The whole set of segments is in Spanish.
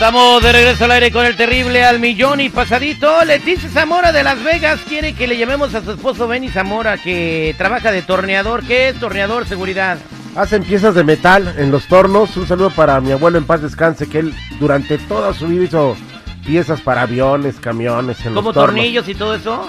Estamos de regreso al aire con el terrible al millón y pasadito. Leticia Zamora de Las Vegas quiere que le llamemos a su esposo Benny Zamora que trabaja de torneador. ¿Qué es torneador? Seguridad. Hacen piezas de metal en los tornos. Un saludo para mi abuelo en paz descanse, que él durante toda su vida hizo piezas para aviones, camiones, en ¿Como los tornos. tornillos y todo eso?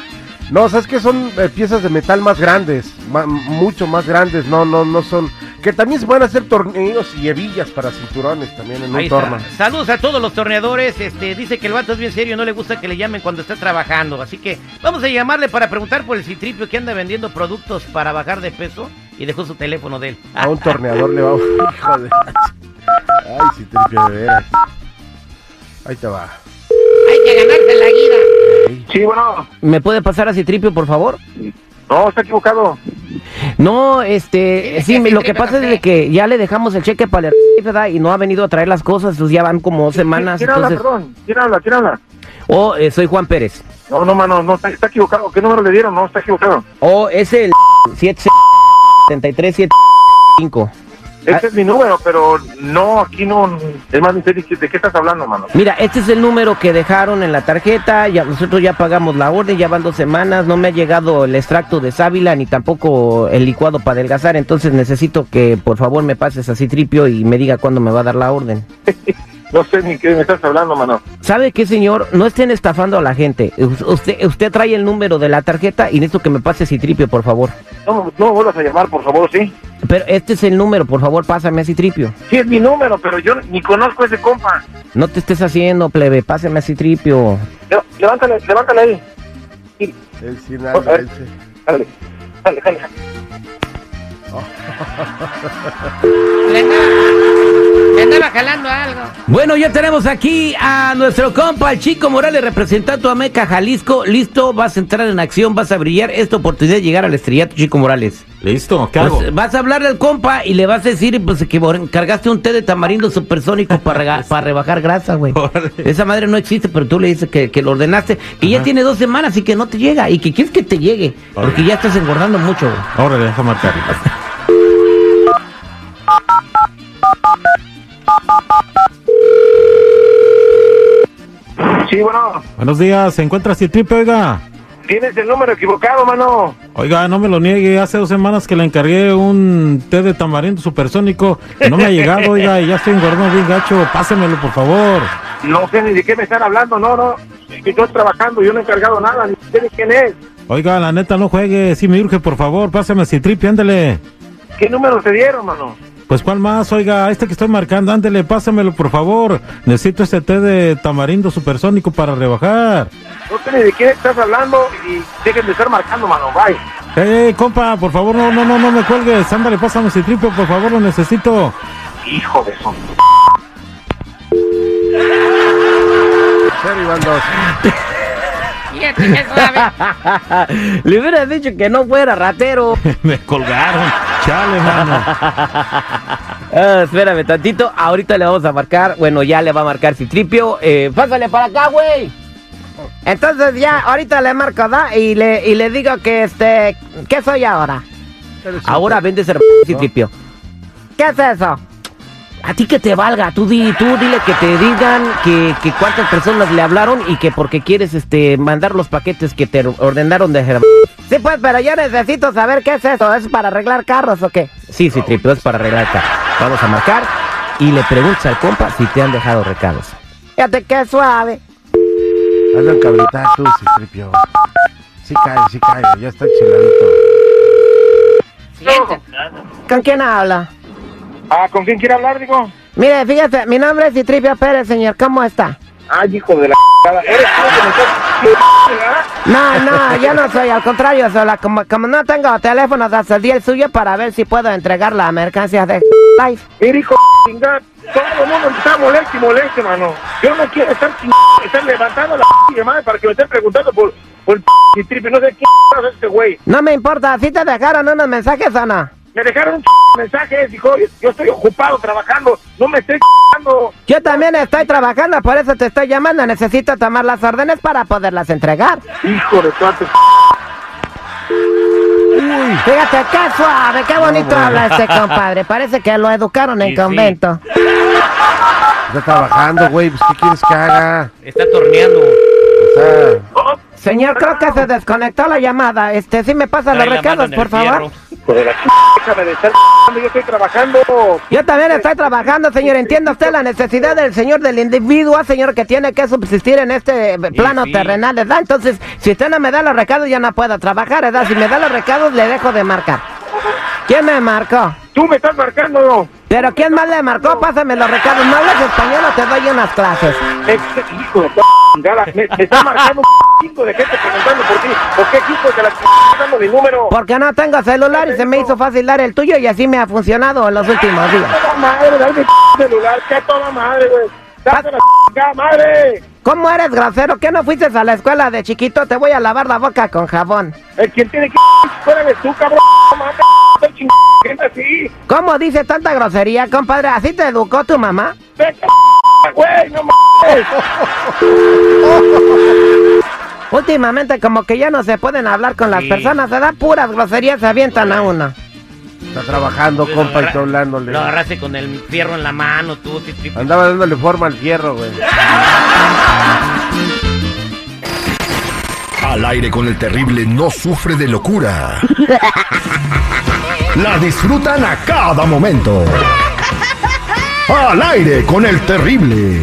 No, ¿sabes qué? Son eh, piezas de metal más grandes, ma- mucho más grandes. No, no, no son. Que también se pueden hacer tornillos y hebillas para cinturones también en Ahí un está. torno. Saludos a todos los torneadores. Este, dice que el vato es bien serio, no le gusta que le llamen cuando está trabajando. Así que vamos a llamarle para preguntar por el citripio que anda vendiendo productos para bajar de peso y dejó su teléfono de él. A un torneador le vamos. Hijo de. Ay, sí, tripio de veras. Ahí te va. Hay que ganarse la guida. Sí, bueno. ¿Me puede pasar a citripio, por favor? No, está equivocado. No, este, sí, lo que pasa es de que ya le dejamos el cheque para el ¿verdad? y no ha venido a traer las cosas, pues ya van como dos semanas. ¿Quién habla, entonces... perdón? ¿Quién habla? ¿Quién habla? Oh, eh, soy Juan Pérez. No, no, mano, no, está, está equivocado. ¿Qué número le dieron? No, está equivocado. Oh, es el 7375. Este es mi número, pero no, aquí no. Es más, de qué, estás hablando, mano. Mira, este es el número que dejaron en la tarjeta, ya nosotros ya pagamos la orden, ya van dos semanas, no me ha llegado el extracto de sábila ni tampoco el licuado para adelgazar, entonces necesito que por favor me pases así tripio y me diga cuándo me va a dar la orden. No sé ni qué me estás hablando, mano. ¿Sabe qué, señor? No estén estafando a la gente. Us- Usted, usted trae el número de la tarjeta y necesito que me pase Citripio, por favor. No, no me vuelvas a llamar, por favor, ¿sí? Pero este es el número, por favor, pásame a Citripio. Sí, es mi número, pero yo ni conozco a ese compa. No te estés haciendo, plebe, pásame a Citripio. Le- Levántale, levántale ahí. Sí, Él sí nada, él sí. dale, dale, dale. Le andaba jalando algo. Bueno, ya tenemos aquí a nuestro compa, el Chico Morales, representando a Meca Jalisco. Listo, vas a entrar en acción, vas a brillar. Esta oportunidad de llegar al estrellato, Chico Morales. Listo, ¿qué Pues, vas a hablarle al compa y le vas a decir pues, que cargaste un té de tamarindo supersónico para, para rebajar grasa, güey. Esa madre no existe, pero tú le dices que, que lo ordenaste, que ya tiene dos semanas y que no te llega y que quieres que te llegue, porque ya estás engordando mucho, güey. Órale, deja marcar. Sí, bueno, Buenos días, ¿se encuentra Citripe, oiga? tienes el número equivocado, mano. Oiga, no me lo niegue, hace dos semanas que le encargué un té de tamarindo supersónico, no me ha llegado, oiga, y ya estoy engordando bien gacho, pásemelo, por favor. No sé ni de qué me están hablando, no, no. Estoy trabajando, yo no he encargado nada, ni sé de quién es. Oiga, la neta, no juegue, si me urge, por favor, pásame Citripe, ándele. ¿Qué número te dieron, mano? Pues, ¿cuál más? Oiga, este que estoy marcando, ándele, pásamelo, por favor. Necesito este té de tamarindo supersónico para rebajar. No sé ni de quién estás hablando y dejen de estar marcando, mano. Bye. Ey, ey, compa, por favor, no, no, no, no me cuelgues. Ándale, pásame Citripe, por favor, lo necesito. Hijo de dos. Le hubieras dicho que no fuera ratero. me colgaron. Chale, mano. Ah, espérame tantito, ahorita le vamos a marcar, bueno, ya le va a marcar Citripio, eh, pásale para acá, güey. Entonces ya, ahorita le marco, ¿da? Y le, y le digo que este, ¿qué soy ahora? Ahora vende ser Citripio. ¿Qué es eso? A ti que te valga, tú, di, tú dile que te digan que, que cuántas personas le hablaron y que porque quieres este mandar los paquetes que te ordenaron de Germán. Sí, pues, pero yo necesito saber qué es eso. ¿Es para arreglar carros o qué? Sí, sí, tripio, es para arreglar carros. Vamos a marcar y le preguntas al compa si te han dejado recados. Fíjate qué suave. Hazlo encabritar tú, Citripio. Sí cae, sí cae, ya está chiladito. ¿Con quién habla? Ah, ¿con quién quiere hablar, digo? Mire, fíjate, mi nombre es Citripio Pérez, señor. ¿Cómo está? Ay, hijo de la ¿Eres tú que me. No, no, yo no soy, al contrario, sola, como, como no tengo teléfono, accedí el suyo para ver si puedo entregar la mercancía de Life. Mira, hijo de todo el mundo está molesto y molesto, mano. Yo no quiero estar estar levantando la p madre para que me estén preguntando por, por el p. No sé quién es este güey. No me importa, si te dejaron unos mensajes no. Me dejaron un mensaje, dijo, yo, yo estoy ocupado trabajando, no me estés chingando. Yo también estoy trabajando, por eso te estoy llamando. Necesito tomar las órdenes para poderlas entregar. Hijo de toda tu... Uy, fíjate qué suave, qué bonito habla este compadre. Parece que lo educaron en sí. convento. Está trabajando, güey, pues ¿qué quieres que haga? Está torneando. O sea, Oh, Señor, creo que se desconectó la llamada. Este, sí me pasa los recados, por favor. la déjame de estar yo estoy trabajando. Yo también estoy trabajando, señor. ¿Entiende usted la necesidad del señor, del individuo, señor, que tiene que subsistir en este eh, plano sí. terrenal, ¿verdad? Entonces, si usted no me da los recados, ya no puedo trabajar, ¿verdad? Si me da los recados, le dejo de marcar. ¿Quién me marcó? Tú me estás marcando. ¿Pero quién más le marcó? Pásame los recados. ¿No hablas español o te doy unas clases? Me, me está marcando chingo de gente preguntando por ti. ¿Por qué hijo de la dando mi número? Porque no tengo celular y se me hizo fácil dar el tuyo y así me ha funcionado en los últimos días. toda madre, dame celular, que toda madre, güey. Dame la madre. ¿Cómo eres grosero? ¿Qué no fuiste a la escuela de chiquito? Te voy a lavar la boca con jabón. El quien tiene que fuera de tu cabrón, así. ¿Cómo dice tanta grosería, compadre? ¿Así te educó tu mamá? Vete güey, no mames. Últimamente como que ya no se pueden hablar con las Sí. personas, se da puras groserías, se avientan a uno. está trabajando, Lo compa, y agarra- tú hablándole. Lo agarraste con el fierro en la mano, tú, sí, sí. Andaba dándole forma al fierro, güey. Al aire con el terrible no sufre de locura. La disfrutan a cada momento. Al aire con el terrible.